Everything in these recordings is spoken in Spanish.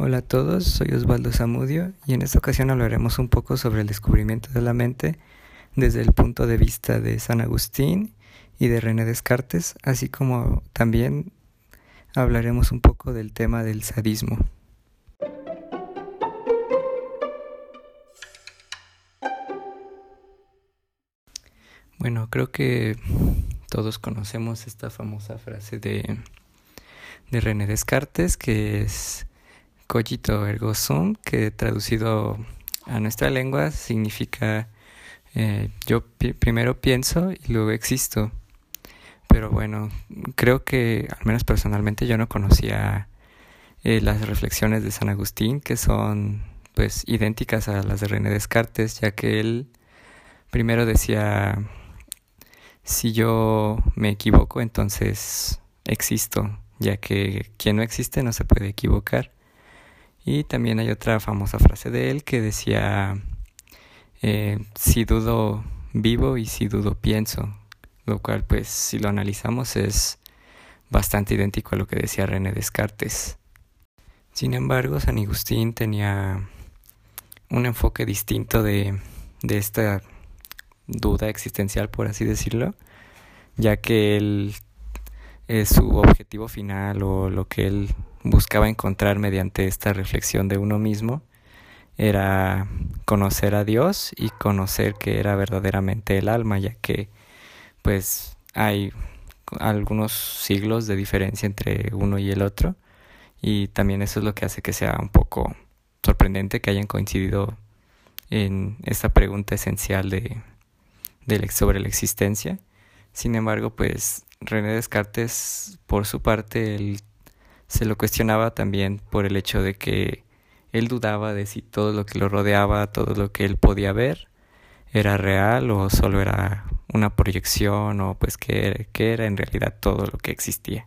Hola a todos, soy Osvaldo Zamudio y en esta ocasión hablaremos un poco sobre el descubrimiento de la mente desde el punto de vista de San Agustín y de René Descartes, así como también hablaremos un poco del tema del sadismo. Bueno, creo que todos conocemos esta famosa frase de, de René Descartes que es cogito ergo sum, que traducido a nuestra lengua significa eh, yo primero pienso y luego existo. Pero bueno, creo que al menos personalmente yo no conocía eh, las reflexiones de San Agustín, que son pues idénticas a las de René Descartes, ya que él primero decía, si yo me equivoco, entonces existo, ya que quien no existe no se puede equivocar. Y también hay otra famosa frase de él que decía, eh, si dudo vivo y si dudo pienso, lo cual pues si lo analizamos es bastante idéntico a lo que decía René Descartes. Sin embargo, San Agustín tenía un enfoque distinto de, de esta duda existencial, por así decirlo, ya que él, eh, su objetivo final o lo que él buscaba encontrar mediante esta reflexión de uno mismo era conocer a Dios y conocer que era verdaderamente el alma, ya que pues hay algunos siglos de diferencia entre uno y el otro y también eso es lo que hace que sea un poco sorprendente que hayan coincidido en esta pregunta esencial de, de sobre la existencia. Sin embargo, pues René Descartes, por su parte, él se lo cuestionaba también por el hecho de que él dudaba de si todo lo que lo rodeaba, todo lo que él podía ver, era real o solo era una proyección o pues que, era en realidad todo lo que existía.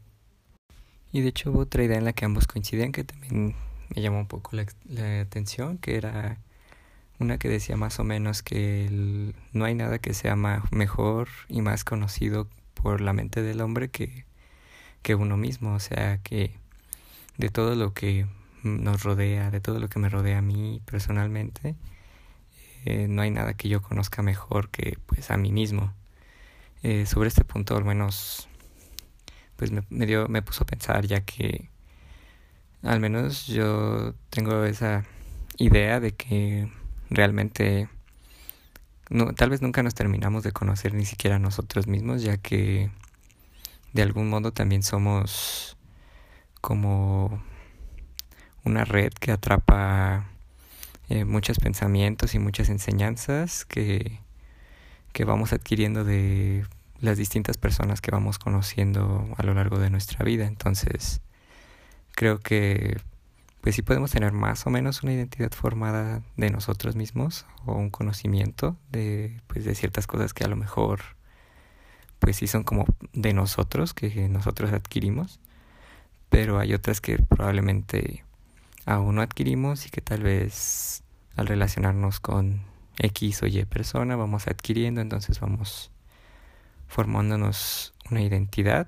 Y de hecho hubo otra idea en la que ambos coincidían que también me llamó un poco la, atención, que era una que decía más o menos que no hay nada que sea mejor y más conocido por la mente del hombre que, que uno mismo, o sea que de todo lo que nos rodea, de todo lo que me rodea a mí personalmente, eh, no hay nada que yo conozca mejor que pues a mí mismo. Eh, sobre este punto al menos pues me, dio, me puso a pensar ya que al menos yo tengo esa idea de que realmente tal vez nunca nos terminamos de conocer ni siquiera nosotros mismos ya que de algún modo también somos como una red que atrapa eh, muchos pensamientos y muchas enseñanzas que, que vamos adquiriendo de las distintas personas que vamos conociendo a lo largo de nuestra vida. Entonces, creo que pues sí podemos tener más o menos una identidad formada de nosotros mismos o un conocimiento de pues de ciertas cosas que a lo mejor pues sí son como de nosotros que nosotros adquirimos pero hay otras que probablemente aún no adquirimos y que tal vez al relacionarnos con X o Y persona vamos adquiriendo, entonces vamos formándonos una identidad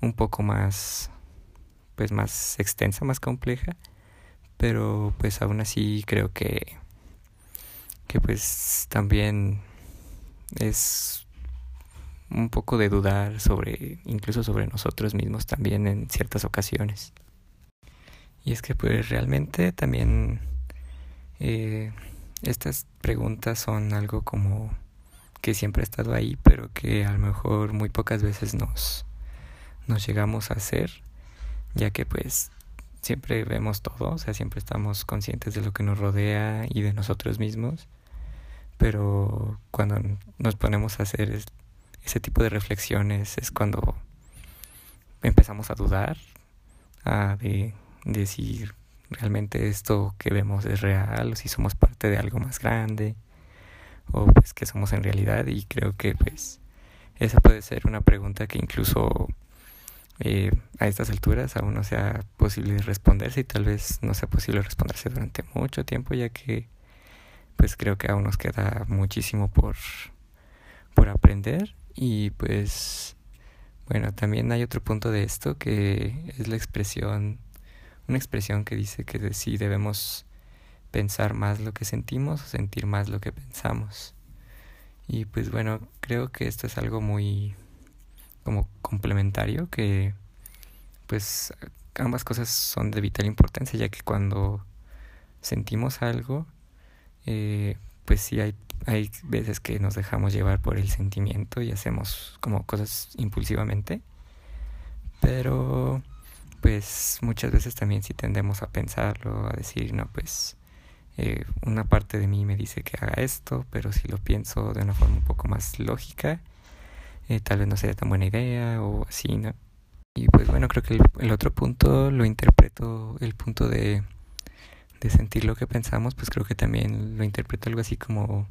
un poco más pues más extensa, más compleja, pero pues aún así creo que que pues también es un poco de dudar sobre, incluso sobre nosotros mismos también en ciertas ocasiones. Y es que pues realmente también eh, estas preguntas son algo como que siempre ha estado ahí, pero que a lo mejor muy pocas veces nos, nos llegamos a hacer, ya que pues siempre vemos todo, o sea, siempre estamos conscientes de lo que nos rodea y de nosotros mismos, pero cuando nos ponemos a hacer ese tipo de reflexiones es cuando empezamos a dudar, a de, si realmente esto que vemos es real, o si somos parte de algo más grande, o pues que somos en realidad. Y creo que pues esa puede ser una pregunta que incluso eh, a estas alturas aún no sea posible responderse y tal vez no sea posible responderse durante mucho tiempo, ya que pues creo que aún nos queda muchísimo por, por aprender y pues, bueno, también hay otro punto de esto que es la expresión una expresión que dice que si debemos pensar más lo que sentimos o sentir más lo que pensamos. Y pues bueno, creo que esto es algo muy como complementario que pues ambas cosas son de vital importancia ya que cuando sentimos algo eh, pues sí hay, hay veces que nos dejamos llevar por el sentimiento y hacemos como cosas impulsivamente. Pero pues muchas veces también si tendemos a pensarlo a decir no pues eh, una parte de mí me dice que haga esto, pero si lo pienso de una forma un poco más lógica, eh, tal vez no sería tan buena idea o así, ¿no? Y pues bueno, creo que el, otro punto lo interpreto, el punto de, sentir lo que pensamos, pues creo que también lo interpreto algo así como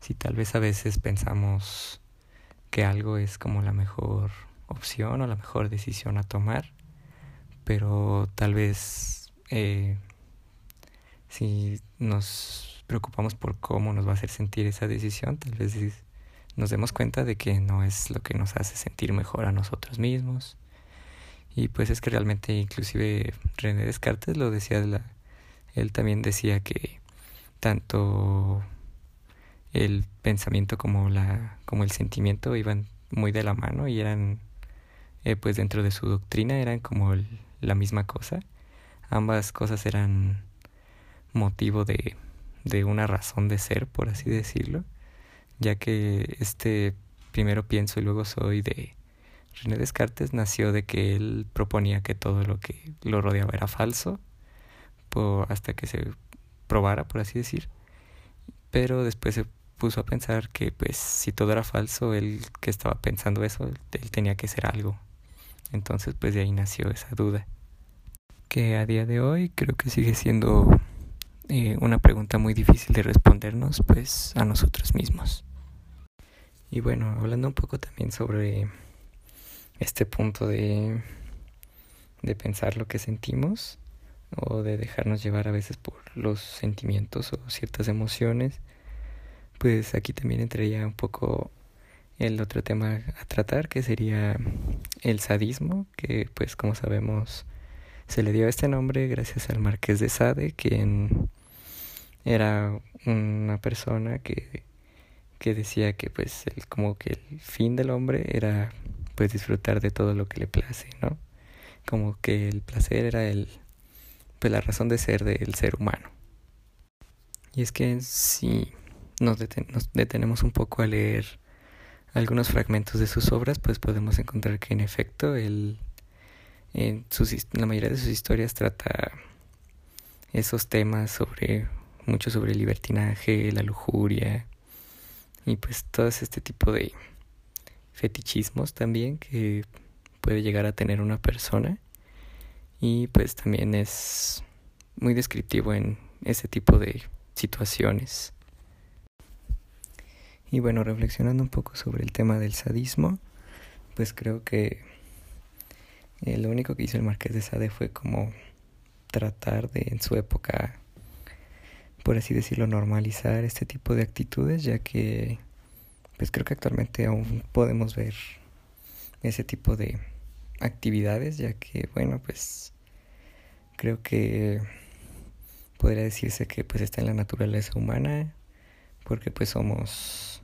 si tal vez a veces pensamos que algo es como la mejor opción o la mejor decisión a tomar, pero tal vez eh, si nos preocupamos por cómo nos va a hacer sentir esa decisión, tal vez nos demos cuenta de que no es lo que nos hace sentir mejor a nosotros mismos. Y pues es que realmente inclusive René Descartes lo decía, la, él también decía que tanto el pensamiento como la como el sentimiento iban muy de la mano y eran eh, pues dentro de su doctrina eran como la misma cosa ambas cosas eran motivo de, de una razón de ser, por así decirlo, ya que este primero pienso y luego soy de René Descartes nació de que él proponía que todo lo que lo rodeaba era falso, hasta que se probara, por así decir, pero después se puso a pensar que pues si todo era falso, él que estaba pensando eso, él tenía que ser algo. Entonces pues de ahí nació esa duda, que a día de hoy creo que sigue siendo eh, una pregunta muy difícil de respondernos pues a nosotros mismos. Y bueno, hablando un poco también sobre este punto de, de pensar lo que sentimos o de dejarnos llevar a veces por los sentimientos o ciertas emociones, pues aquí también entraría un poco el otro tema a tratar que sería el sadismo, que pues como sabemos se le dio este nombre gracias al marqués de Sade, quien era una persona que, que decía que pues el, como que el fin del hombre era pues disfrutar de todo lo que le place, ¿no? Como que el placer era el pues la razón de ser del ser humano. Y es que si nos, detenemos un poco a leer algunos fragmentos de sus obras, pues podemos encontrar que en efecto él en sus, la mayoría de sus historias trata esos temas sobre mucho sobre el libertinaje, la lujuria y pues todo este tipo de fetichismos también que puede llegar a tener una persona y pues también es muy descriptivo en ese tipo de situaciones. Y bueno, reflexionando un poco sobre el tema del sadismo, pues creo que eh, lo único que hizo el Marqués de Sade fue como tratar de en su época, por así decirlo, normalizar este tipo de actitudes, ya que pues creo que actualmente aún podemos ver ese tipo de actividades, ya que bueno, pues creo que podría decirse que pues está en la naturaleza humana, porque pues somos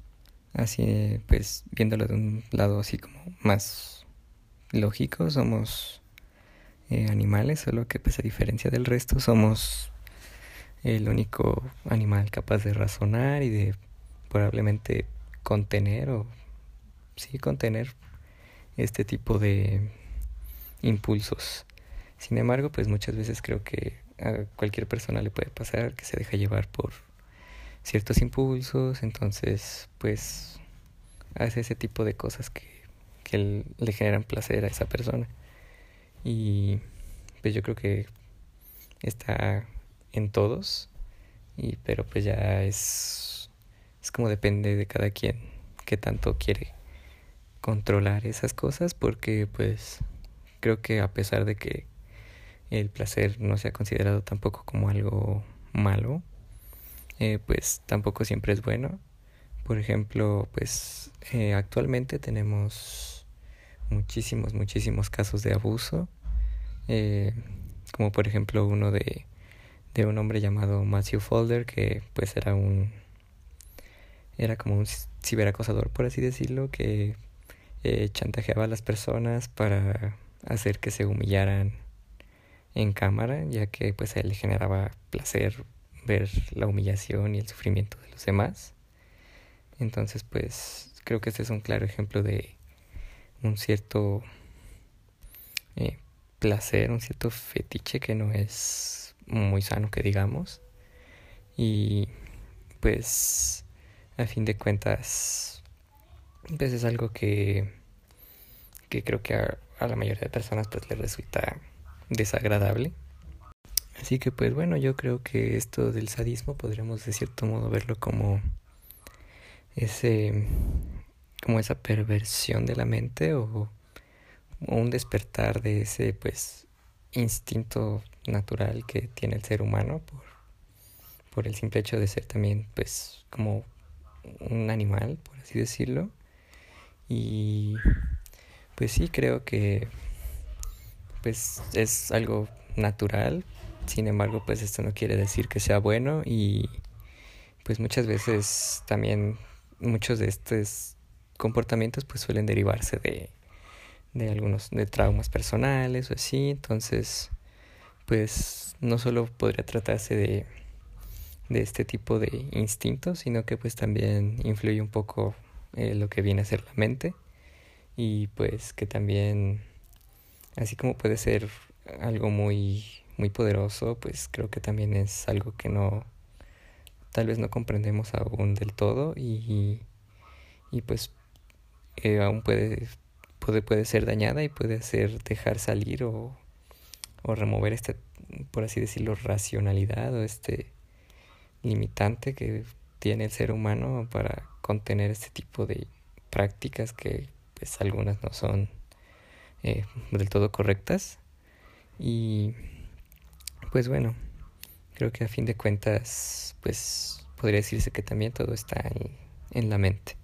así, pues viéndolo de un lado así como más lógico, somos eh, animales, solo que pues a diferencia del resto somos el único animal capaz de razonar y de probablemente contener o sí contener este tipo de impulsos. Sin embargo, pues muchas veces creo que a cualquier persona le puede pasar que se deja llevar por ciertos impulsos, entonces pues hace ese tipo de cosas que que le generan placer a esa persona. Y pues yo creo que está en todos, y, pero pues ya es, es como depende de cada quien que tanto quiere controlar esas cosas porque pues creo que a pesar de que el placer no se ha considerado tampoco como algo malo, eh, pues tampoco siempre es bueno. Por ejemplo, pues eh, actualmente tenemos muchísimos, muchísimos casos de abuso, eh, como por ejemplo uno de, de un hombre llamado Matthew Folder, que pues era un era como un ciberacosador, por así decirlo, que eh, chantajeaba a las personas para hacer que se humillaran en cámara, ya que pues a él le generaba placer ver la humillación y el sufrimiento de los demás. Entonces, pues creo que este es un claro ejemplo de un cierto eh, placer, un cierto fetiche que no es muy sano que digamos. Y pues a fin de cuentas, pues es algo que, que creo que a, la mayoría de personas pues les resulta desagradable. Así que pues bueno, yo creo que esto del sadismo podríamos de cierto modo verlo como ese como esa perversión de la mente o, un despertar de ese pues instinto natural que tiene el ser humano por, por el simple hecho de ser también pues como un animal por así decirlo. Y pues sí creo que pues es algo natural. Sin embargo pues esto no quiere decir que sea bueno y pues muchas veces también muchos de estos comportamientos pues suelen derivarse de, de algunos de traumas personales o así. Entonces pues no solo podría tratarse de de este tipo de instintos sino que pues también influye un poco eh, lo que viene a ser la mente. Y pues que también así como puede ser algo muy muy poderoso pues creo que también es algo que no tal vez no comprendemos aún del todo. Y, y pues eh, aún puede, puede, puede ser dañada y puede hacer dejar salir o, o remover este, por así decirlo, racionalidad o este limitante que tiene el ser humano para contener este tipo de prácticas que pues algunas no son eh, del todo correctas y pues bueno creo que a fin de cuentas, pues podría decirse que también todo está en, la mente.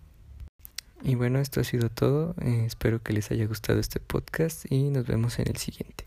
Y bueno, esto ha sido todo. Eh, espero que les haya gustado este podcast y nos vemos en el siguiente.